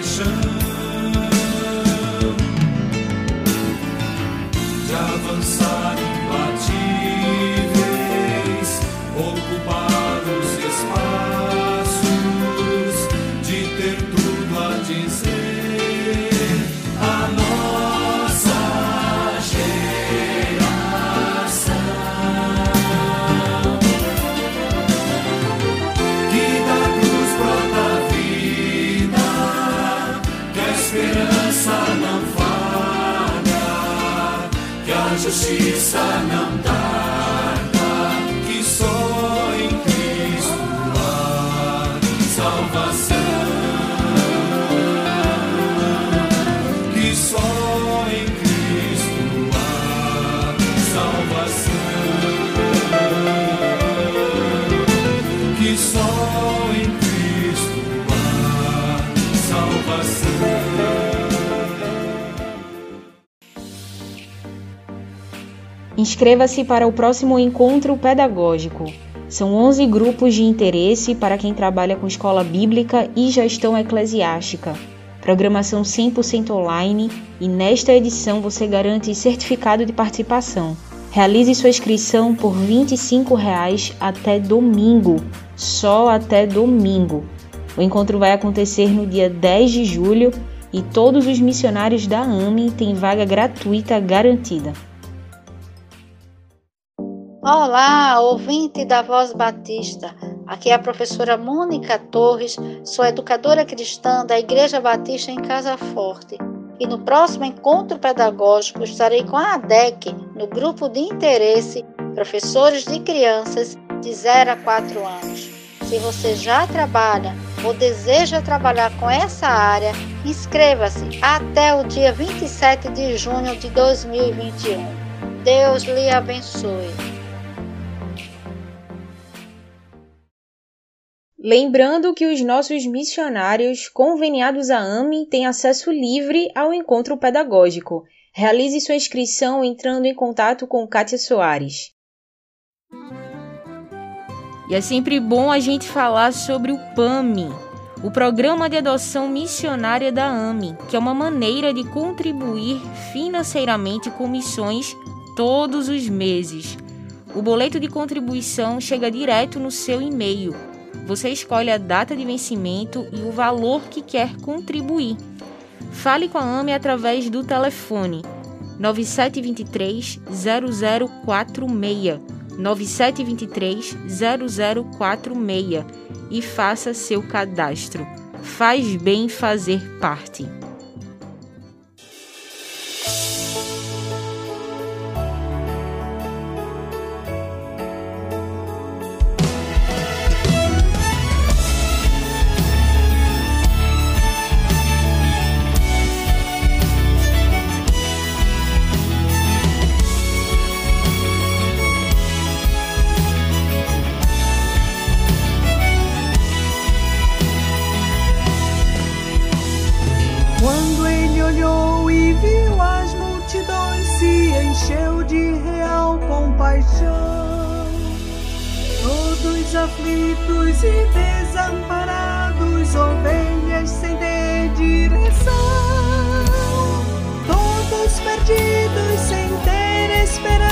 compaixão, de avançar Inscreva-se para o próximo encontro pedagógico. São 11 grupos de interesse para quem trabalha com escola bíblica e gestão eclesiástica. Programação 100% online e nesta edição você garante certificado de participação. Realize sua inscrição por 25 reais até domingo, só até domingo. O encontro vai acontecer no dia 10 de julho e todos os missionários da AME têm vaga gratuita garantida. Olá, ouvinte da Voz Batista. Aqui é a professora Mônica Torres, sou educadora cristã da Igreja Batista em Casa Forte. E no próximo encontro pedagógico estarei com a ADEC, no grupo de interesse Professores de Crianças de 0 a 4 anos. Se você já trabalha ou deseja trabalhar com essa área, inscreva-se até o dia 27 de junho de 2021. Deus lhe abençoe. Lembrando que os nossos missionários conveniados à AME têm acesso livre ao encontro pedagógico. Realize sua inscrição entrando em contato com Kátia Soares. E é sempre bom a gente falar sobre o PAMI, o Programa de Adoção Missionária da AME, que é uma maneira de contribuir financeiramente com missões todos os meses. O boleto de contribuição chega direto no seu e-mail você escolhe a data de vencimento e o valor que quer contribuir. Fale com a AME através do telefone 9723 0046 9723 0046 e faça seu cadastro. Faz bem fazer parte. Aflitos e desamparados, ovelhas sem ter direção. Todos perdidos sem ter esperança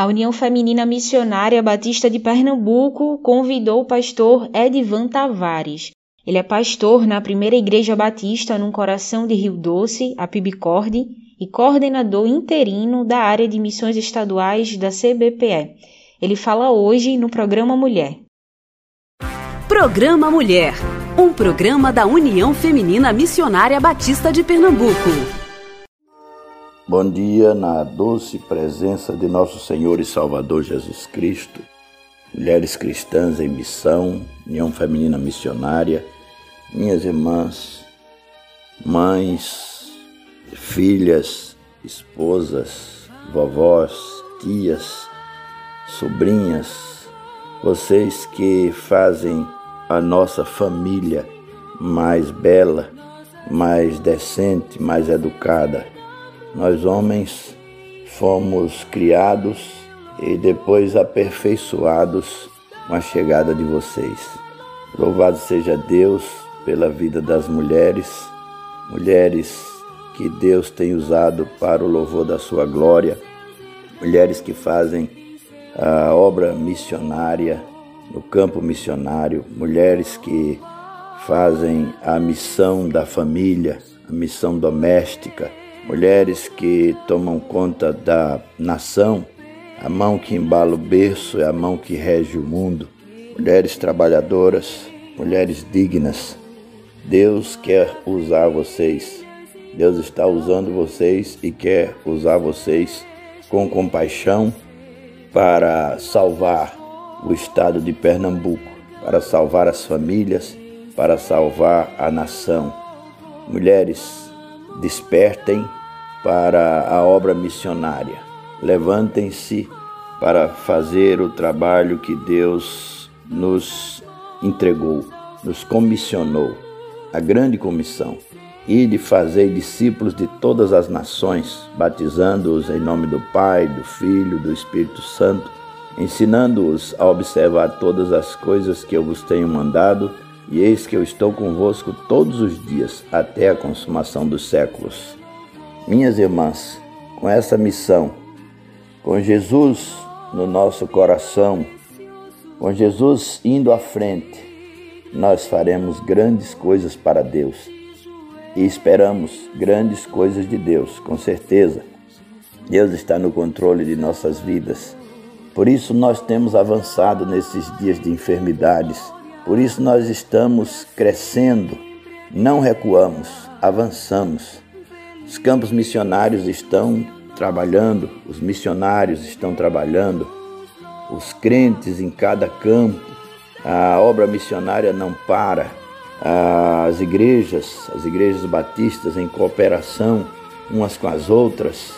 A União Feminina Missionária Batista de Pernambuco convidou o pastor Edivan Tavares. Ele é pastor na primeira Igreja Batista no coração de Rio Doce, a Pibicorde, e coordenador interino da área de missões estaduais da CBPE. Ele fala hoje no programa Mulher. Programa Mulher, um programa da União Feminina Missionária Batista de Pernambuco. Bom dia na doce presença de nosso Senhor e Salvador Jesus Cristo, mulheres cristãs em missão, União Feminina Missionária, minhas irmãs, mães, filhas, esposas, vovós, tias, sobrinhas, vocês que fazem a nossa família mais bela, mais decente, mais educada. Nós homens fomos criados e depois aperfeiçoados com a chegada de vocês. Louvado seja Deus pela vida das mulheres, mulheres que Deus tem usado para o louvor da sua glória, mulheres que fazem a obra missionária no campo missionário, mulheres que fazem a missão da família, a missão doméstica, mulheres que tomam conta da nação, a mão que embala o berço é a mão que rege o mundo, mulheres trabalhadoras, mulheres dignas. Deus quer usar vocês. Deus está usando vocês e quer usar vocês com compaixão para salvar o estado de Pernambuco, para salvar as famílias, para salvar a nação. Mulheres, despertem para a obra missionária. Levantem-se para fazer o trabalho que Deus nos entregou, nos comissionou, a grande comissão. E de fazer discípulos de todas as nações, batizando-os em nome do Pai, do Filho, do Espírito Santo, ensinando-os a observar todas as coisas que eu vos tenho mandado, e eis que eu estou convosco todos os dias, até a consumação dos séculos. Minhas irmãs, com essa missão, com Jesus no nosso coração, com Jesus indo à frente, nós faremos grandes coisas para Deus. E esperamos grandes coisas de Deus, com certeza. Deus está no controle de nossas vidas. Por isso nós temos avançado nesses dias de enfermidades. Por isso nós estamos crescendo, não recuamos, avançamos. Os campos missionários estão trabalhando, os missionários estão trabalhando, os crentes em cada campo. A obra missionária não para. As igrejas, as igrejas batistas em cooperação umas com as outras,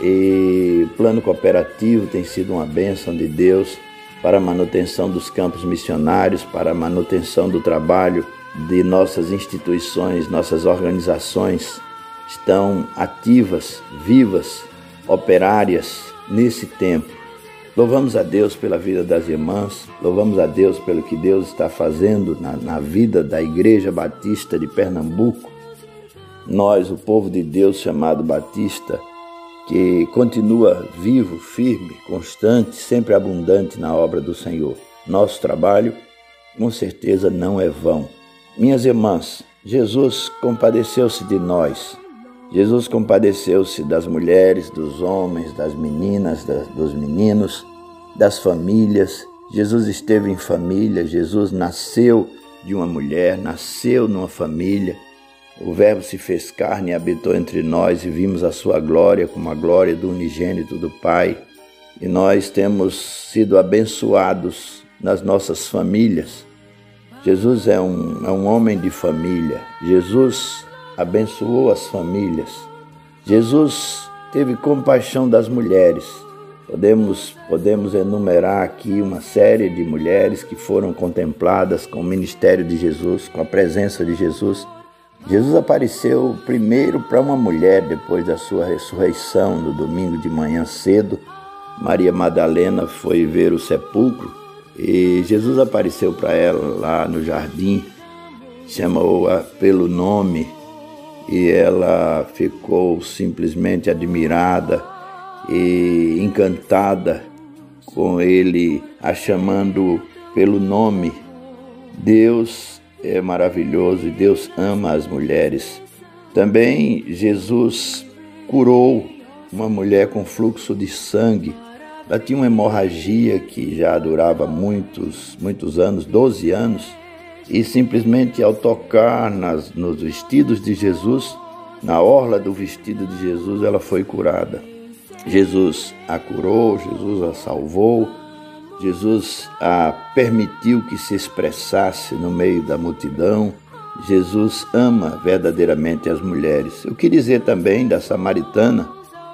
e o plano cooperativo tem sido uma bênção de Deus para a manutenção dos campos missionários, para a manutenção do trabalho de nossas instituições, nossas organizações estão ativas, vivas, operárias nesse tempo. Louvamos a Deus pela vida das irmãs, louvamos a Deus pelo que Deus está fazendo na, na vida da Igreja Batista de Pernambuco. Nós, o povo de Deus chamado Batista, que continua vivo, firme, constante, sempre abundante na obra do Senhor. Nosso trabalho, com certeza, não é vão. Minhas irmãs, Jesus compadeceu-se de nós. Jesus compadeceu-se das mulheres, dos homens, das meninas, das, dos meninos, das famílias. Jesus esteve em família, Jesus nasceu de uma mulher, nasceu numa família. O Verbo se fez carne e habitou entre nós e vimos a sua glória como a glória do unigênito do Pai. E nós temos sido abençoados nas nossas famílias. Jesus é um, é um homem de família. Jesus abençoou as famílias. Jesus teve compaixão das mulheres. Podemos, podemos enumerar aqui uma série de mulheres que foram contempladas com o ministério de Jesus, com a presença de Jesus Jesus apareceu primeiro para uma mulher depois da sua ressurreição, no domingo de manhã cedo. Maria Madalena foi ver o sepulcro e Jesus apareceu para ela lá no jardim, chamou-a pelo nome e ela ficou simplesmente admirada e encantada com ele, a chamando pelo nome. Deus é maravilhoso e Deus ama as mulheres. Também Jesus curou uma mulher com fluxo de sangue. Ela tinha uma hemorragia que já durava muitos, muitos anos, 12 anos, e simplesmente ao tocar nas, nos vestidos de Jesus, na orla do vestido de Jesus, ela foi curada. Jesus a curou, Jesus a salvou, Jesus a permitiu que se expressasse no meio da multidão. Jesus ama verdadeiramente as mulheres. Eu queria dizer também da samaritana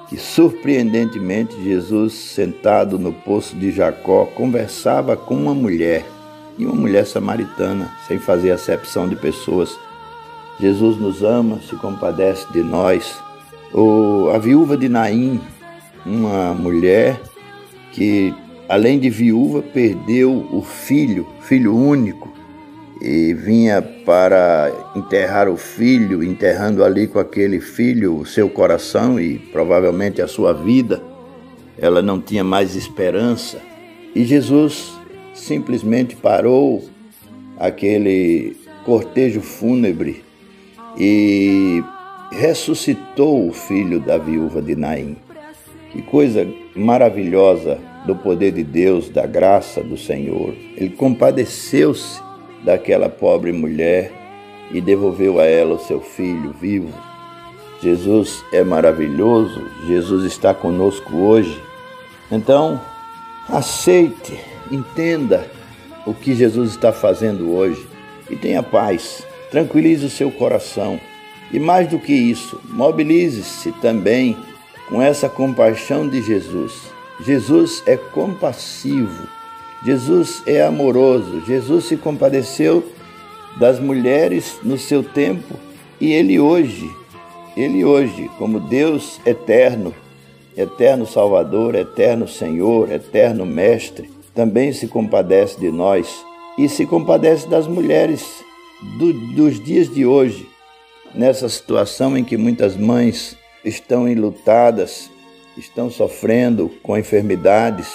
que, surpreendentemente, Jesus, sentado no poço de Jacó, conversava com uma mulher, e uma mulher samaritana, sem fazer acepção de pessoas. Jesus nos ama, se compadece de nós. O, a viúva de Naim, uma mulher que, além de viúva, perdeu o filho, filho único, e vinha para enterrar o filho, enterrando ali com aquele filho o seu coração e provavelmente a sua vida. Ela não tinha mais esperança. E Jesus simplesmente parou aquele cortejo fúnebre e ressuscitou o filho da viúva de Naim. Que coisa maravilhosa do poder de Deus, da graça do Senhor. Ele compadeceu-se daquela pobre mulher e devolveu a ela o seu filho vivo. Jesus é maravilhoso, Jesus está conosco hoje. Então, aceite, entenda o que Jesus está fazendo hoje e tenha paz. Tranquilize o seu coração. E mais do que isso, mobilize-se também com essa compaixão de Jesus. Jesus é compassivo, Jesus é amoroso, Jesus se compadeceu das mulheres no seu tempo e ele hoje, ele hoje, como Deus eterno, eterno Salvador, eterno Senhor, eterno Mestre, também se compadece de nós e se compadece das mulheres do, dos dias de hoje, nessa situação em que muitas mães estão enlutadas, estão sofrendo com enfermidades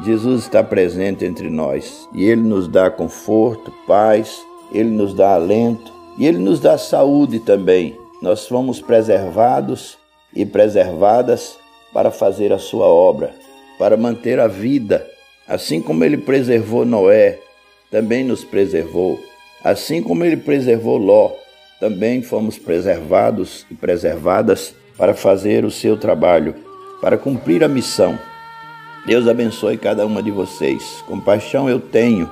Jesus está presente entre nós e Ele nos dá conforto, paz, Ele nos dá alento e Ele nos dá saúde também. Nós fomos preservados e preservadas para fazer a Sua obra, para manter a vida. Assim como Ele preservou Noé, também nos preservou. Assim como Ele preservou Ló, também fomos preservados e preservadas para fazer o seu trabalho, para cumprir a missão. Deus abençoe cada uma de vocês. Compaixão eu tenho.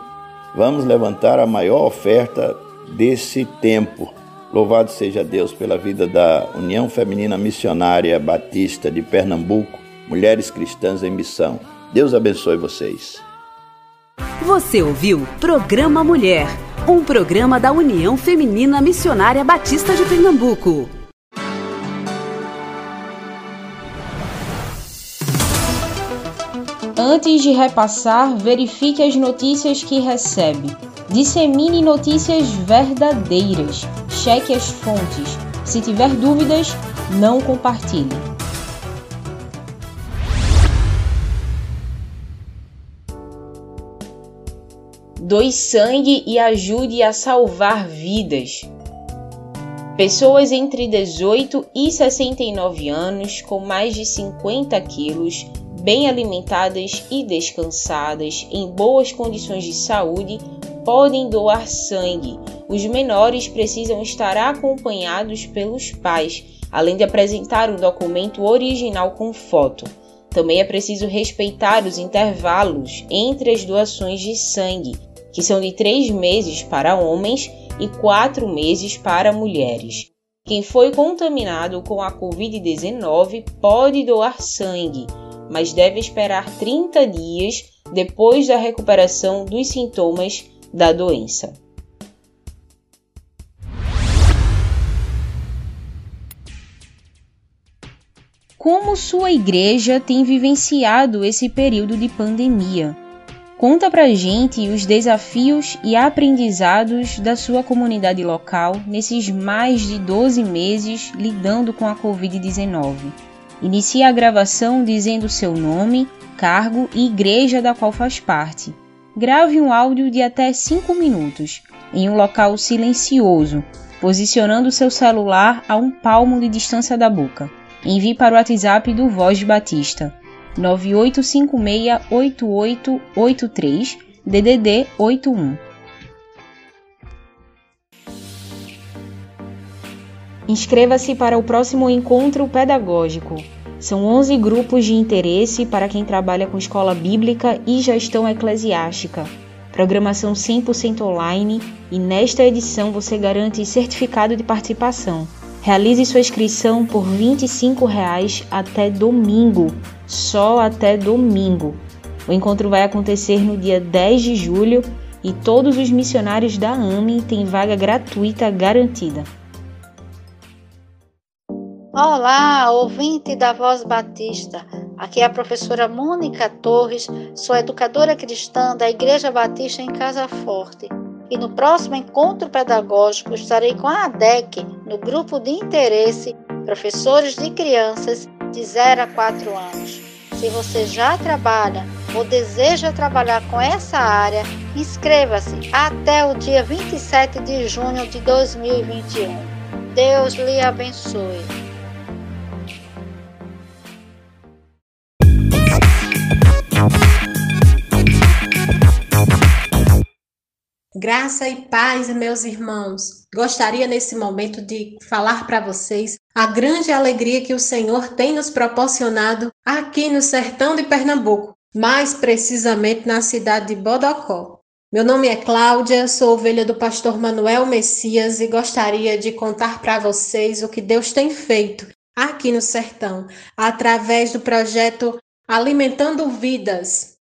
Vamos levantar a maior oferta desse tempo. Louvado seja Deus pela vida da União Feminina Missionária Batista de Pernambuco, Mulheres Cristãs em Missão. Deus abençoe vocês. Você ouviu Programa Mulher, um programa da União Feminina Missionária Batista de Pernambuco. Antes de repassar, verifique as notícias que recebe. Dissemine notícias verdadeiras. Cheque as fontes. Se tiver dúvidas, não compartilhe. Doe sangue e ajude a salvar vidas. Pessoas entre 18 e 69 anos com mais de 50 quilos bem alimentadas e descansadas, em boas condições de saúde, podem doar sangue. Os menores precisam estar acompanhados pelos pais, além de apresentar um documento original com foto. Também é preciso respeitar os intervalos entre as doações de sangue, que são de três meses para homens e quatro meses para mulheres. Quem foi contaminado com a Covid-19 pode doar sangue mas deve esperar 30 dias depois da recuperação dos sintomas da doença. Como sua igreja tem vivenciado esse período de pandemia? Conta pra gente os desafios e aprendizados da sua comunidade local nesses mais de 12 meses lidando com a Covid-19. Inicie a gravação dizendo seu nome, cargo e igreja da qual faz parte. Grave um áudio de até 5 minutos, em um local silencioso, posicionando seu celular a um palmo de distância da boca. Envie para o WhatsApp do Voz Batista 98568883 DDD 81. Inscreva-se para o próximo encontro pedagógico. São 11 grupos de interesse para quem trabalha com escola bíblica e gestão eclesiástica. Programação 100% online e nesta edição você garante certificado de participação. Realize sua inscrição por R$ 25 até domingo, só até domingo. O encontro vai acontecer no dia 10 de julho e todos os missionários da AME têm vaga gratuita garantida. Olá, ouvinte da Voz Batista. Aqui é a professora Mônica Torres, sou educadora cristã da Igreja Batista em Casa Forte. E no próximo encontro pedagógico estarei com a ADEC, no grupo de interesse Professores de Crianças de 0 a 4 anos. Se você já trabalha ou deseja trabalhar com essa área, inscreva-se até o dia 27 de junho de 2021. Deus lhe abençoe. Graça e paz, meus irmãos. Gostaria nesse momento de falar para vocês a grande alegria que o Senhor tem nos proporcionado aqui no sertão de Pernambuco, mais precisamente na cidade de Bodocó. Meu nome é Cláudia, sou ovelha do pastor Manuel Messias e gostaria de contar para vocês o que Deus tem feito aqui no sertão, através do projeto Alimentando Vidas,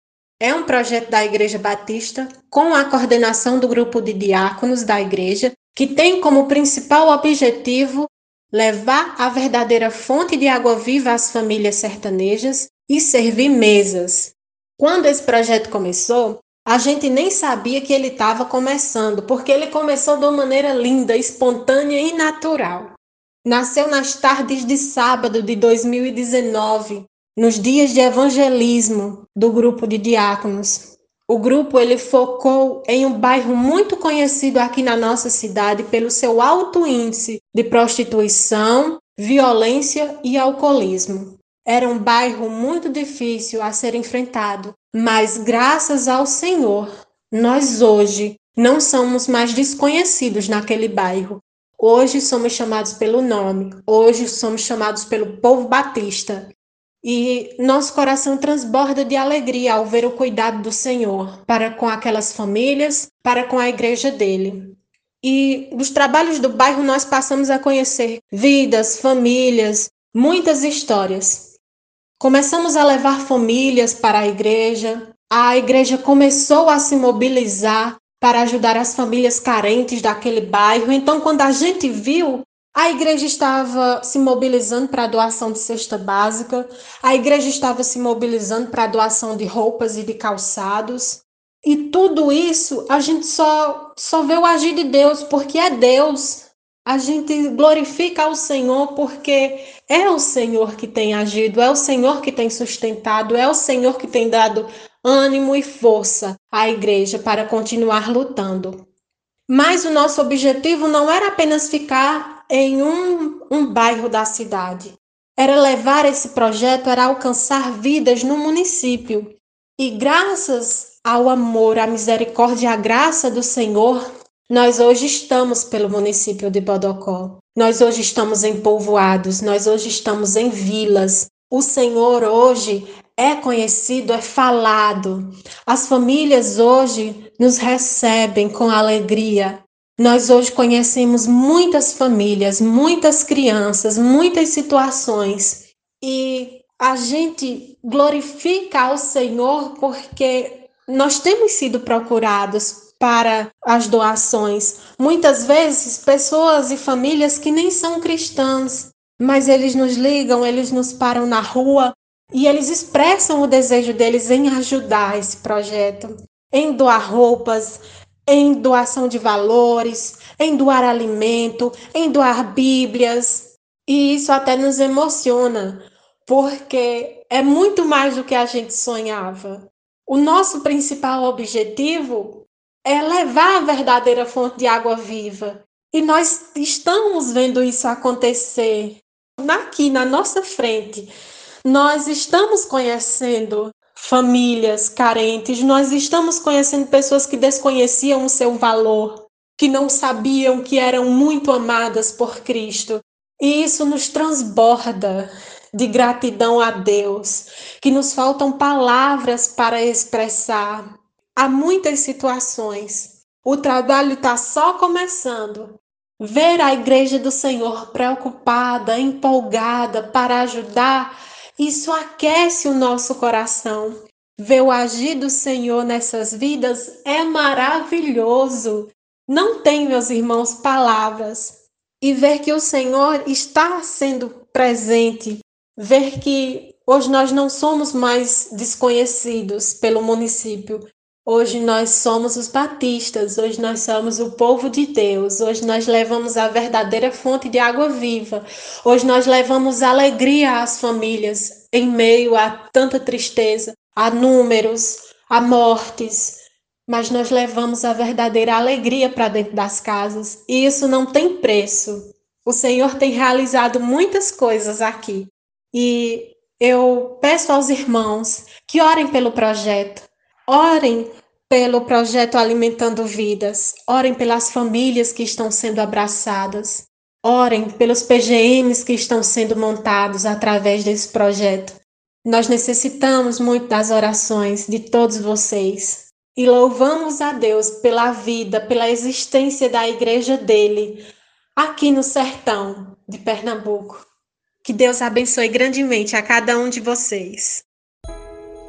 é um projeto da Igreja Batista com a coordenação do grupo de diáconos da igreja, que tem como principal objetivo levar a verdadeira fonte de água viva às famílias sertanejas e servir mesas. Quando esse projeto começou, a gente nem sabia que ele estava começando, porque ele começou de uma maneira linda, espontânea e natural. Nasceu nas tardes de sábado de 2019, nos dias de evangelismo do grupo de diáconos. O grupo ele focou em um bairro muito conhecido aqui na nossa cidade pelo seu alto índice de prostituição, violência e alcoolismo. Era um bairro muito difícil a ser enfrentado, mas graças ao Senhor, nós hoje não somos mais desconhecidos naquele bairro. Hoje somos chamados pelo nome, hoje somos chamados pelo povo batista. E nosso coração transborda de alegria ao ver o cuidado do Senhor para com aquelas famílias, para com a igreja dele. E dos trabalhos do bairro nós passamos a conhecer vidas, famílias, muitas histórias. Começamos a levar famílias para a igreja, a igreja começou a se mobilizar para ajudar as famílias carentes daquele bairro. Então, quando a gente viu a igreja estava se mobilizando para a doação de cesta básica, a igreja estava se mobilizando para a doação de roupas e de calçados. E tudo isso a gente só, só vê o agir de Deus, porque é Deus. A gente glorifica ao Senhor porque é o Senhor que tem agido, é o Senhor que tem sustentado, é o Senhor que tem dado ânimo e força à igreja para continuar lutando. Mas o nosso objetivo não era apenas ficar em um, um bairro da cidade. Era levar esse projeto, era alcançar vidas no município. E graças ao amor, à misericórdia e à graça do Senhor, nós hoje estamos pelo município de Bodocó. Nós hoje estamos em povoados, nós hoje estamos em vilas. O Senhor hoje é conhecido, é falado. As famílias hoje nos recebem com alegria, nós hoje conhecemos muitas famílias, muitas crianças, muitas situações e a gente glorifica ao Senhor porque nós temos sido procurados para as doações. Muitas vezes, pessoas e famílias que nem são cristãs, mas eles nos ligam, eles nos param na rua e eles expressam o desejo deles em ajudar esse projeto, em doar roupas, em doação de valores, em doar alimento, em doar Bíblias. E isso até nos emociona, porque é muito mais do que a gente sonhava. O nosso principal objetivo é levar a verdadeira fonte de água viva. E nós estamos vendo isso acontecer aqui na nossa frente. Nós estamos conhecendo famílias carentes, nós estamos conhecendo pessoas que desconheciam o seu valor, que não sabiam que eram muito amadas por Cristo. E isso nos transborda de gratidão a Deus, que nos faltam palavras para expressar. Há muitas situações. O trabalho está só começando. Ver a igreja do Senhor preocupada, empolgada para ajudar isso aquece o nosso coração. Ver o agir do Senhor nessas vidas é maravilhoso. Não tem, meus irmãos, palavras. E ver que o Senhor está sendo presente, ver que hoje nós não somos mais desconhecidos pelo município. Hoje nós somos os batistas, hoje nós somos o povo de Deus, hoje nós levamos a verdadeira fonte de água viva, hoje nós levamos alegria às famílias em meio a tanta tristeza, a números, a mortes, mas nós levamos a verdadeira alegria para dentro das casas e isso não tem preço. O Senhor tem realizado muitas coisas aqui e eu peço aos irmãos que orem pelo projeto, orem pelo projeto Alimentando Vidas, orem pelas famílias que estão sendo abraçadas, orem pelos PGMs que estão sendo montados através desse projeto. Nós necessitamos muito das orações de todos vocês e louvamos a Deus pela vida, pela existência da igreja dele aqui no sertão de Pernambuco. Que Deus abençoe grandemente a cada um de vocês.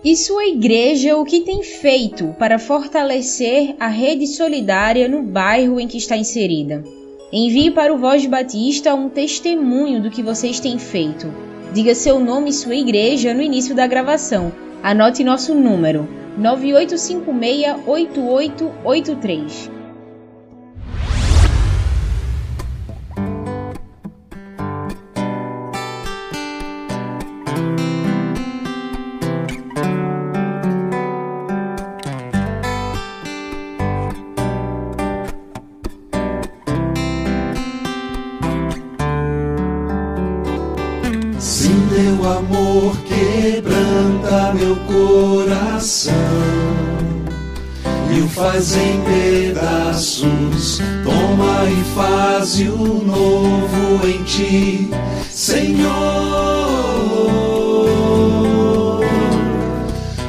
E sua igreja o que tem feito para fortalecer a rede solidária no bairro em que está inserida? Envie para o Voz Batista um testemunho do que vocês têm feito. Diga seu nome e sua igreja no início da gravação. Anote nosso número 98568883. Faz em pedaços. Toma e faz o novo em ti, Senhor.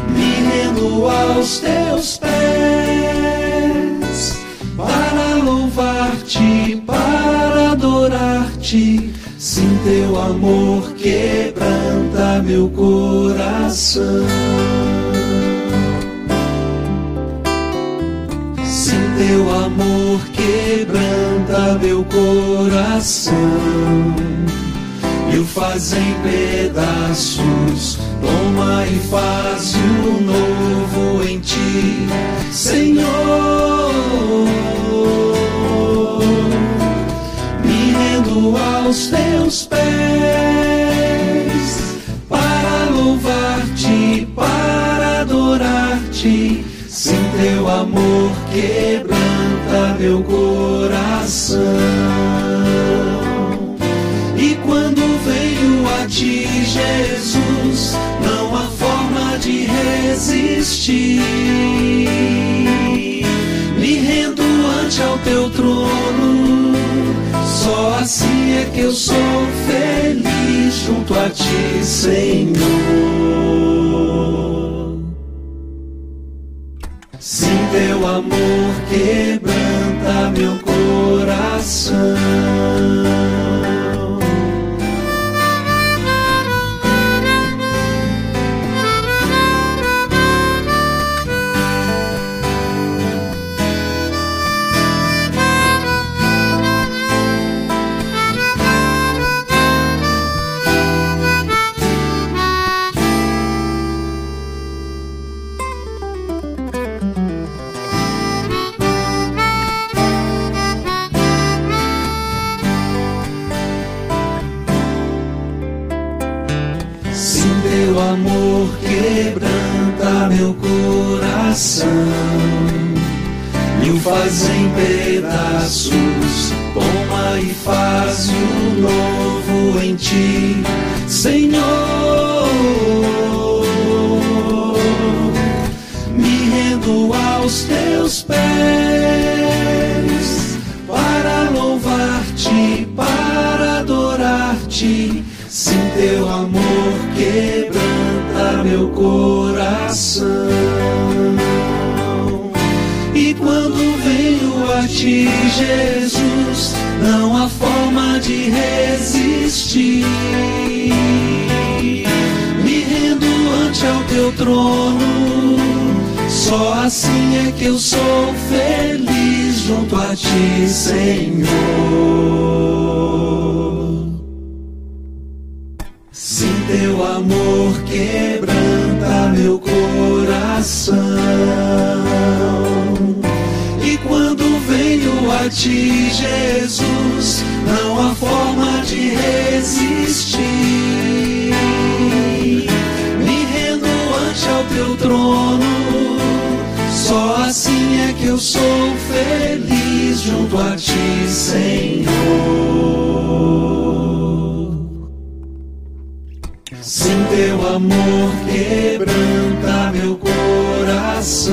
Me rendo aos teus pés para louvar-te, para adorar-te. Sim, teu amor quebranta meu coração. Coração e o faz em pedaços. Toma e faz o novo em ti, Senhor. Me rendo aos teus pés para louvar-te, para adorar-te. Sim, teu amor quebranta meu coração. Jesus, não há forma de resistir. Me rendo ante ao teu trono, só assim é que eu sou feliz junto a ti, Senhor. Sim, teu amor quebranta meu coração. Em pedaços. Toma e faz o novo em ti, Senhor. Me rendo aos teus pés para louvar-te, para adorar-te. Sim, teu amor quebranta meu coração. A ti, Jesus, não há forma de resistir. Me rendo ante ao teu trono, só assim é que eu sou feliz junto a ti, Senhor. Sim, teu amor quebranta meu coração. A ti, Jesus, não há forma de resistir. Me rendo ante ao teu trono. Só assim é que eu sou feliz junto a ti, Senhor. Sem teu amor quebranta meu coração.